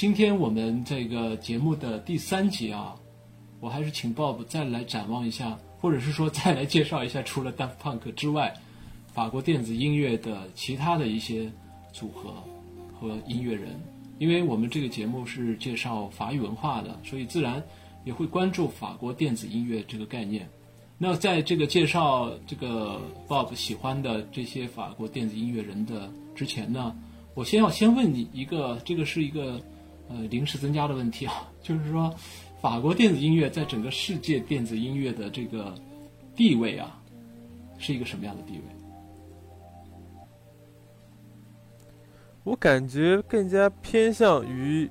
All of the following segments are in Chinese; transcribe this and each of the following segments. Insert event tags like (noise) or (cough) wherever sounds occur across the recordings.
今天我们这个节目的第三集啊，我还是请 Bob 再来展望一下，或者是说再来介绍一下，除了 Daft Punk 之外，法国电子音乐的其他的一些组合和音乐人。因为我们这个节目是介绍法语文化的，所以自然也会关注法国电子音乐这个概念。那在这个介绍这个 Bob 喜欢的这些法国电子音乐人的之前呢，我先要先问你一个，这个是一个。呃，临时增加的问题啊，就是说，法国电子音乐在整个世界电子音乐的这个地位啊，是一个什么样的地位？我感觉更加偏向于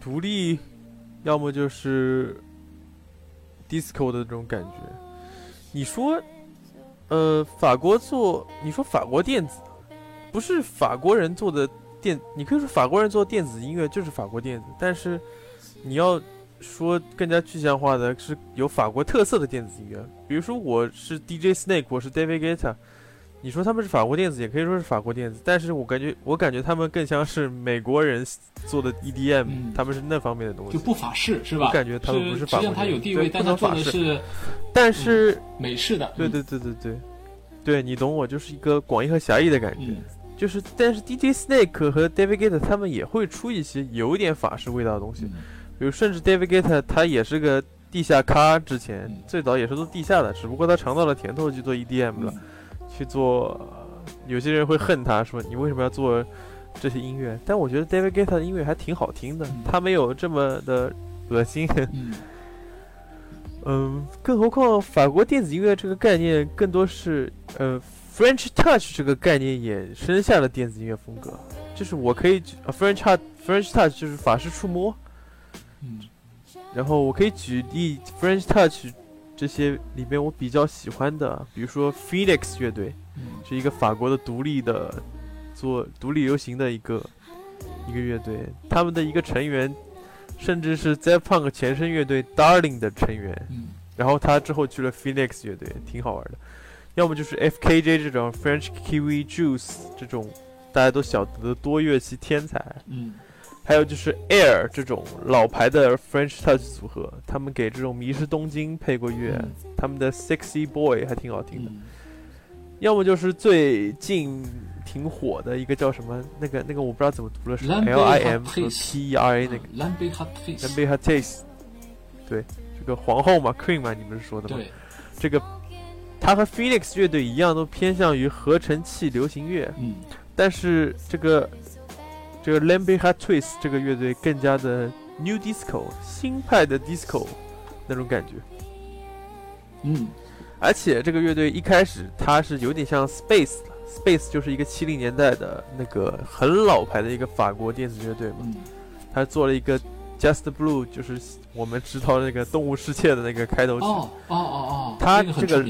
独立，要么就是 disco 的这种感觉。你说，呃，法国做，你说法国电子，不是法国人做的。电，你可以说法国人做电子音乐就是法国电子，但是你要说更加具象化的是有法国特色的电子音乐，比如说我是 DJ Snake，我是 David Guetta，你说他们是法国电子，也可以说是法国电子，但是我感觉我感觉他们更像是美国人做的 EDM，他们是那方面的东西，就不法式是吧？我感觉他们不是法国，他有地位，但他做的是，但是美式的，对对对对对，对你懂我，就是一个广义和狭义的感觉。就是，但是 DJ Snake 和 David Guetta 他们也会出一些有点法式味道的东西，比如甚至 David Guetta 他也是个地下咖，之前最早也是做地下的，只不过他尝到了甜头去做 EDM 了，去做，有些人会恨他说你为什么要做这些音乐？但我觉得 David Guetta 的音乐还挺好听的，他没有这么的恶心。嗯，更何况法国电子音乐这个概念更多是呃。French Touch 这个概念衍生下了电子音乐风格，就是我可以，French Touch French Touch 就是法式触摸，嗯，然后我可以举例 French Touch 这些里面我比较喜欢的，比如说 Phoenix 乐队，是一个法国的独立的做独立流行的一个一个乐队，他们的一个成员甚至是 z p u n k 前身乐队 Darling 的成员，嗯，然后他之后去了 Phoenix 乐队，挺好玩的。要么就是 FKJ 这种 French Kiwi Juice 这种大家都晓得的多乐器天才，嗯，还有就是 Air 这种老牌的 French Touch 组合，他们给这种迷失东京配过乐，他们的 Sexy Boy 还挺好听的。要么就是最近挺火的一个叫什么那个那个我不知道怎么读了，是 L I M 和 P E R A 那个。Lambe Hot Taste，对，这个皇后嘛，Queen 嘛，你们是说的吗？这个。他和 Phoenix 乐队一样，都偏向于合成器流行乐。嗯，但是这个这个 Lambe Hot Twist 这个乐队更加的 New Disco 新派的 Disco 那种感觉。嗯，而且这个乐队一开始它是有点像 Space，Space 就是一个七零年代的那个很老牌的一个法国电子乐队嘛。嗯，他做了一个 Just Blue，就是。我们知道那个动物世界的那个开头曲，哦哦哦哦，它这个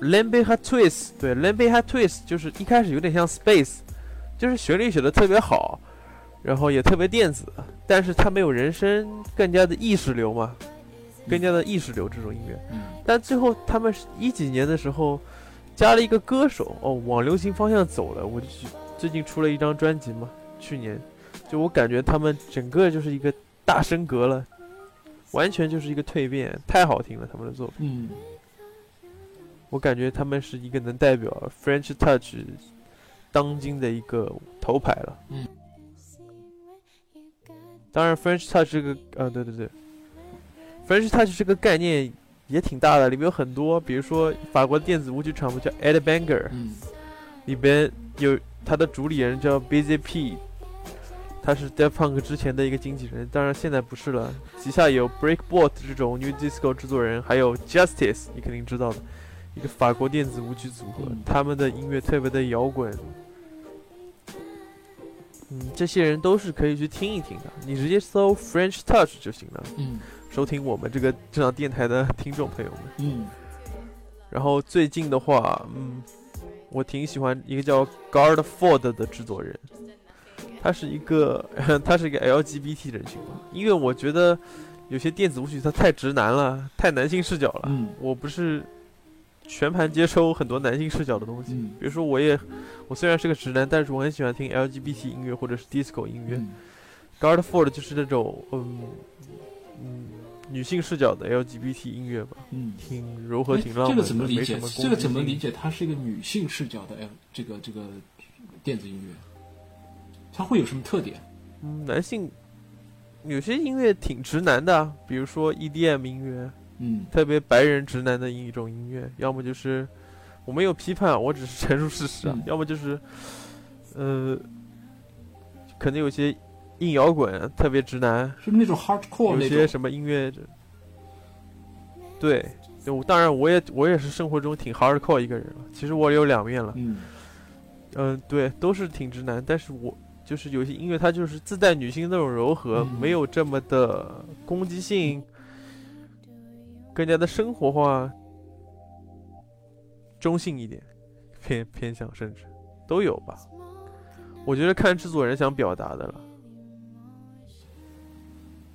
Lambe Hot Twist，对，Lambe Hot Twist 就是一开始有点像 Space，就是旋律写的特别好，然后也特别电子，但是它没有人声，更加的意识流嘛，更加的意识流这种音乐。嗯。但最后他们是一几年的时候加了一个歌手，哦，往流行方向走了。我就最近出了一张专辑嘛，去年，就我感觉他们整个就是一个大升格了。完全就是一个蜕变，太好听了，他们的作品。嗯，我感觉他们是一个能代表 French Touch 当今的一个头牌了。嗯，当然 French Touch 这个，呃，对对对，French Touch 这个概念也挺大的，里面有很多，比如说法国电子舞曲厂牌叫 Ed Banger，嗯，里边有他的主理人叫 BZP。他是 Def Punk 之前的一个经纪人，当然现在不是了。旗下有 Breakbot 这种 New Disco 制作人，还有 Justice，你肯定知道的，一个法国电子舞曲组合。他们的音乐特别的摇滚，嗯，这些人都是可以去听一听的。你直接搜 French Touch 就行了。嗯，收听我们这个这档电台的听众朋友们。嗯，然后最近的话，嗯，我挺喜欢一个叫 Guard Ford 的制作人。他是一个，(laughs) 他是一个 LGBT 人群嘛？因为我觉得有些电子舞曲它太直男了，太男性视角了。嗯，我不是全盘接收很多男性视角的东西。嗯，比如说我也，我虽然是个直男，但是我很喜欢听 LGBT 音乐或者是 disco 音乐。Guardford 就是那种嗯嗯女性视角的 LGBT 音乐吧，嗯，挺柔和、哎挺浪漫的。这个怎么理解？这个怎么理解？它是一个女性视角的哎，这个这个电子音乐，它会有什么特点？嗯，男性有些音乐挺直男的啊，比如说 EDM 音乐，嗯特别白人直男的一种音乐，要么就是我没有批判，我只是陈述事实啊，嗯要么就是呃，可能有些硬摇滚特别直男，是那种 hardcore 有那？些什么音乐，对，就我当然我也我也是生活中挺 hardcore 一个人了，其实我有两面了，嗯嗯，对，都是挺直男，但是我就是有些音乐它就是自带女性那种柔和，嗯没有这么的攻击性，更加的生活化，中性一点，偏偏向甚至都有吧。我觉得看制作人想表达的了。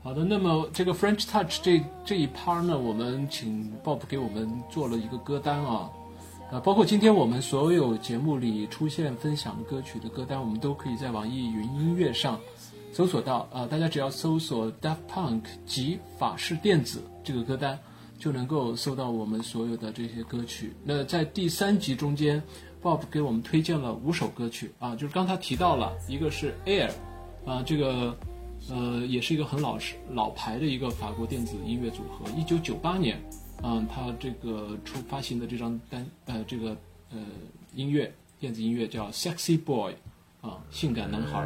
好的，那么这个 French Touch 这这一趴呢，我们请 Bob 给我们做了一个歌单啊，呃，包括今天我们所有节目里出现分享歌曲的歌单，我们都可以在网易云音乐上搜索到啊、大家只要搜索 Daft Punk 及法式电子这个歌单，就能够搜到我们所有的这些歌曲。那在第三集中间，Bob 给我们推荐了五首歌曲啊，就是刚才提到了一个是 Air 啊，这个。呃，也是一个很老实老牌的一个法国电子音乐组合。一九九八年，嗯，他这个出发行的这张单，呃，这个呃音乐电子音乐叫《Sexy Boy》，啊，性感男孩。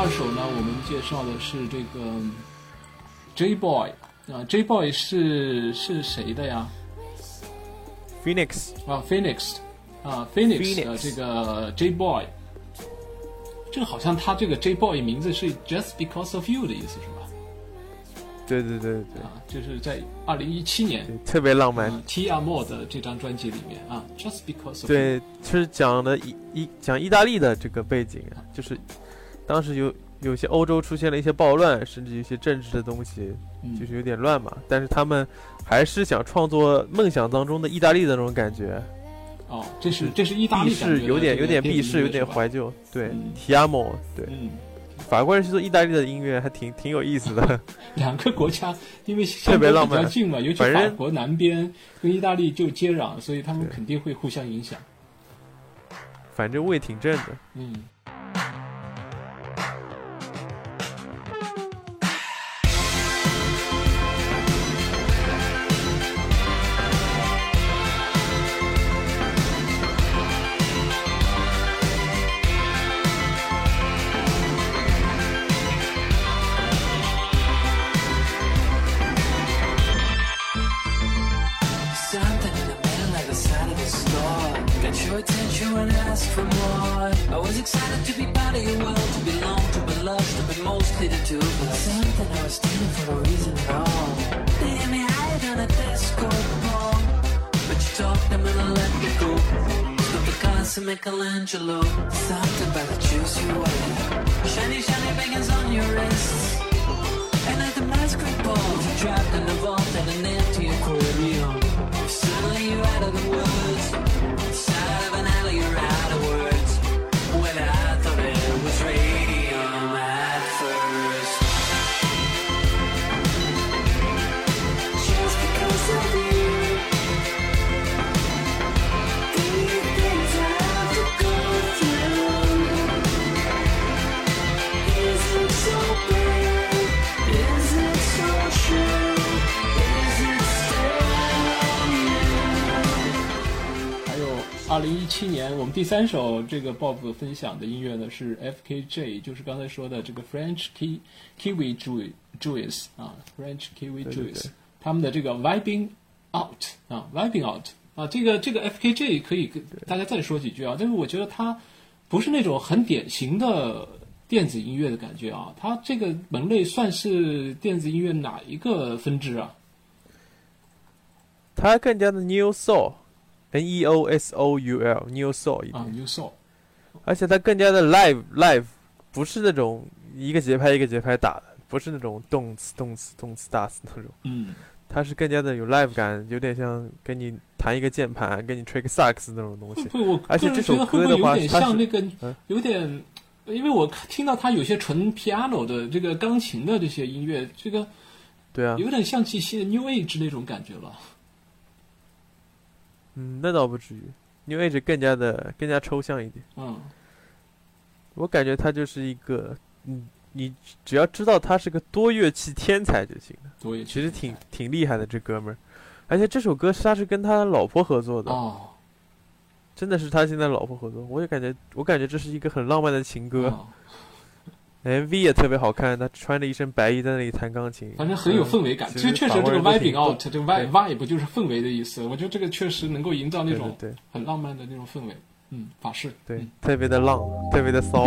二首呢，我们介绍的是这个 J Boy 啊，J Boy 是是谁的呀？Phoenix，啊，Phoenix 啊，Phoenix 的这个 J Boy，这个好像他这个 J Boy 名字是 Just Because of You 的意思是吧？对对对对啊，就是在二零一七年，特别浪漫。啊 T R More 的这张专辑里面啊，Just Because of You，对，是讲的意意讲意大利的这个背景啊，就是当时有有些欧洲出现了一些暴乱，甚至一些政治的东西，嗯就是有点乱嘛。但是他们还是想创作梦想当中的意大利的那种感觉，哦，这是这是意大利避世感觉的这个有点有点避世，有点怀旧。对嗯提亚莫，对，嗯，(laughs) 法国人去做意大利的音乐还挺挺有意思的。(laughs) 两个国家因为 (laughs) 特别浪漫比较近嘛，尤其法国南边跟意大利就接壤，所以他们肯定会互相影响。反正味挺正的。嗯。To be mostly the two of us Something I was stealing for no reason at all. They had me hide on a disco ball But you talked them and I let me go. Stop the cars to Michelangelo Something about the juice you wear Shiny, shiny bangers on your wrists And at the cream ball. If you're 二零一七年我们第三首这个 Bob 分享的音乐呢是 FKJ，就是刚才说的这个 French Ki Kiwi Juice 啊，French Kiwi 对对 Jews，对他们的这个 Vibing Out 啊，Vibing Out 啊，这个这个 FKJ 可以跟大家再说几句啊，但是我觉得它不是那种很典型的电子音乐的感觉啊，它这个门类算是电子音乐哪一个分支啊？它更加的 Neo Soul，N E O S O U L New Soul 一点，啊，New Soul 而且它更加的 live live，不是那种一个节拍一个节拍打的，不是那种动词动词动次打次那种，嗯。它是更加的有 live 感，有点像跟你弹一个键盘，跟你吹个萨克斯那种东西。会不会我而且这首歌的话有点像那个嗯，有点，因为我听到它有些纯 piano 的这个钢琴的这些音乐，这个对啊，有点像气息的 New Age 那种感觉了。嗯，那倒不至于，New Age 更加的更加抽象一点。嗯，我感觉他就是一个，嗯，你只要知道他是个多乐器天才就行了。多乐器其实挺挺厉害的这哥们儿，而且这首歌是他是跟他老婆合作的，哦，真的是他现在老婆合作。我也感觉，我感觉这是一个很浪漫的情歌、哦 (laughs) m v 也特别好看，他穿着一身白衣在那里弹钢琴，反正很有氛围感。嗯其实确实这个 vibing out 这个 vibe 对 vibe 就是氛围的意思。我觉得这个确实能够营造那种对对很浪漫的那种氛围。嗯，法式。对嗯，特别的浪，(laughs) 特别的骚。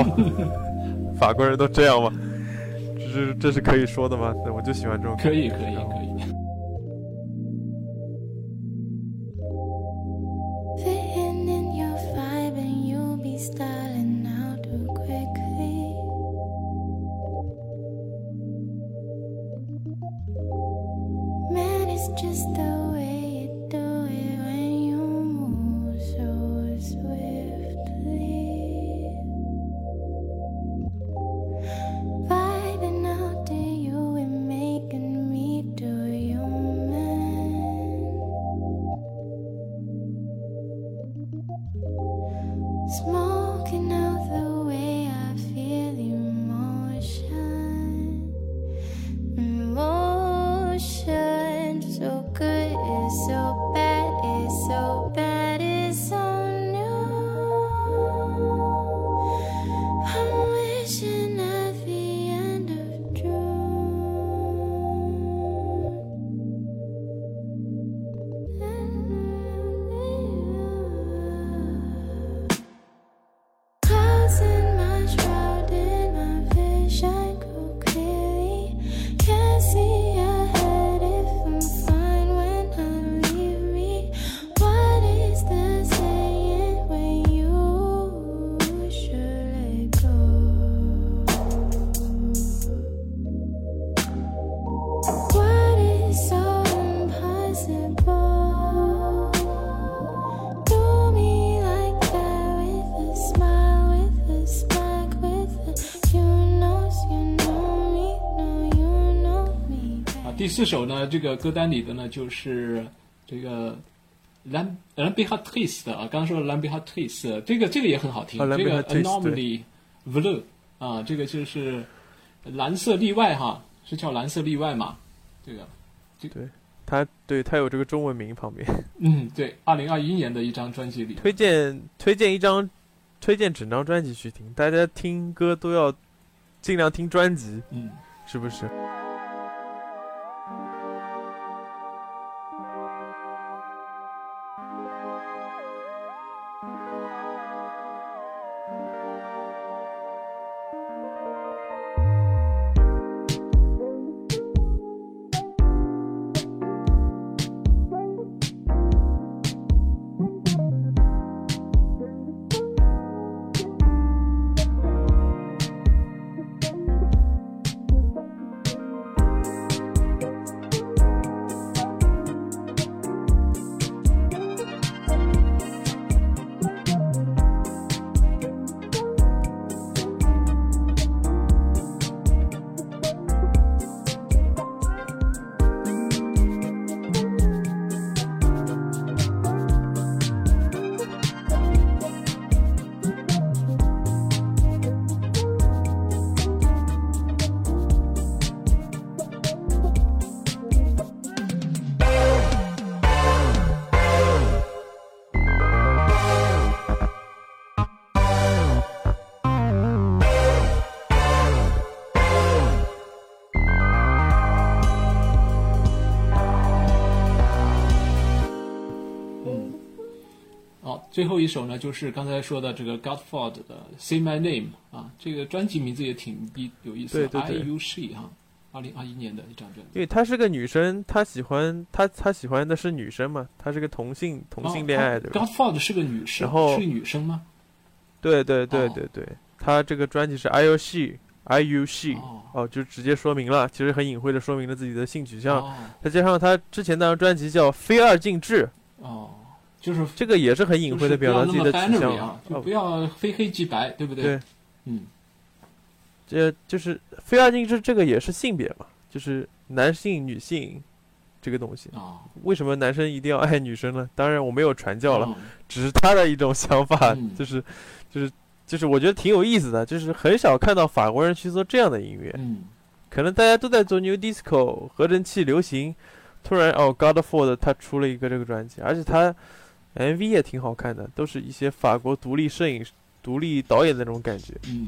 (laughs) 法国人都这样吗？这是这是可以说的吗？那我就喜欢这种。可以可以可以。Just the 四首呢，这个歌单里的呢就是这个兰兰比哈 twist 啊，刚刚说的兰比哈 twist，这个这个也很好听，啊这个 Twist，anomaly blue 啊，这个就是蓝色例外哈，是叫蓝色例外嘛？这个对，他对他有这个中文名旁边。嗯，对，二零二一年的一张专辑里，推荐推荐一张，推荐整张专辑去听。大家听歌都要尽量听专辑，嗯。是不是？最后一首呢，就是刚才说的这个 Godford 的《Say My Name》啊，这个专辑名字也挺意有意思的对对对，I U She 哈，二零二一年的一张专辑。因为她是个女生，她喜欢她她喜欢的是女生嘛，她是个同性同性恋爱对吧？Godford 是个女生，然后是个女生吗？对对对哦对对，她这个专辑是 I U She I U She 哦哦，就直接说明了，其实很隐晦的说明了自己的性取向。哦再加上她之前那张专辑叫《非二进制》，哦，就是这个也是很隐晦的表达自己的取向就不要非黑即白，对不对？对，嗯，这就是非二进制，这个也是性别嘛，就是男性、女性这个东西。啊，为什么男生一定要爱女生呢？当然我没有传教了，嗯只是他的一种想法，嗯就是就是就是我觉得挺有意思的，就是很少看到法国人去做这样的音乐，嗯，可能大家都在做 New Disco 合成器流行，突然哦 Godford 他出了一个这个专辑，而且他 MV 也挺好看的，都是一些法国独立摄影、独立导演的那种感觉。嗯。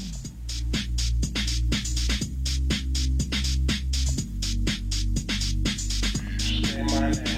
嗯，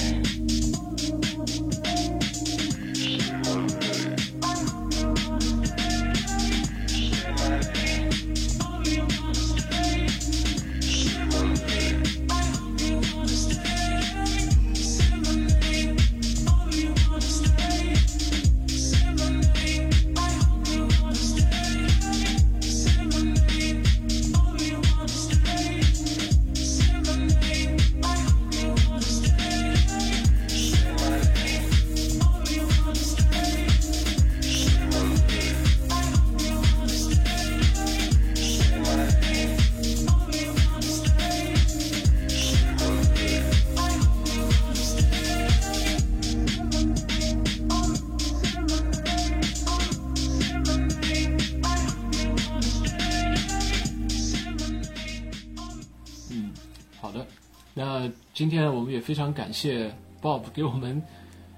好的。那今天我们也非常感谢 Bob 给我们，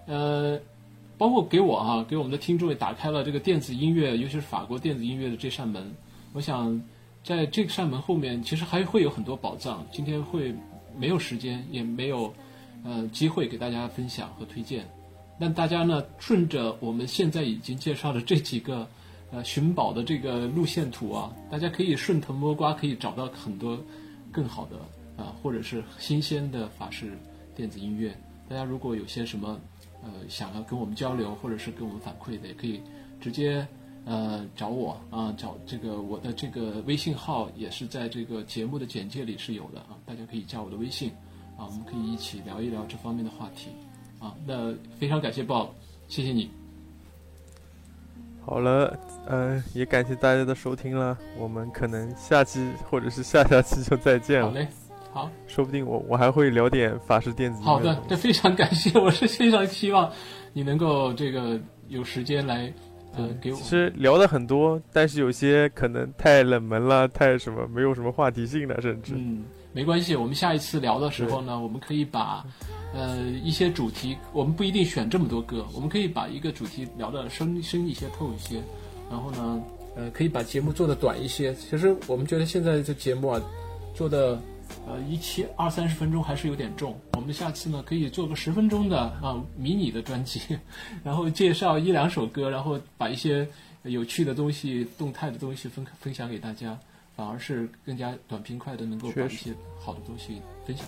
呃，包括给我哈、给我们的听众也打开了这个电子音乐，尤其是法国电子音乐的这扇门。我想，在这扇门后面，其实还会有很多宝藏。今天会没有时间，也没有呃机会给大家分享和推荐。但大家呢，顺着我们现在已经介绍的这几个呃寻宝的这个路线图啊，大家可以顺藤摸瓜，可以找到很多更好的啊、或者是新鲜的法式电子音乐。大家如果有些什么呃想要跟我们交流，或者是跟我们反馈的，也可以直接呃找我啊，找这个我的这个微信号也是在这个节目的简介里是有的啊，大家可以加我的微信啊，我们可以一起聊一聊这方面的话题啊。那非常感谢 Bob，谢谢你。好了，呃，也感谢大家的收听了，我们可能下期或者是下下期就再见了，好嘞，好。说不定我我还会聊点法式电子。好的，这非常感谢，我是非常希望你能够这个有时间来呃给我其实聊的很多，但是有些可能太冷门了，太什么没有什么话题性了，甚至、嗯没关系，我们下一次聊的时候呢，我们可以把呃一些主题，我们不一定选这么多歌，我们可以把一个主题聊的深深一些、透一些，然后呢，呃，可以把节目做的短一些。其实我们觉得现在这节目啊，做的呃一期二三十分钟还是有点重。我们下次呢可以做个十分钟的啊迷你的专辑，然后介绍一两首歌，然后把一些有趣的东西、动态的东西分分享给大家，反而是更加短平快的能够把一些好的东西分享。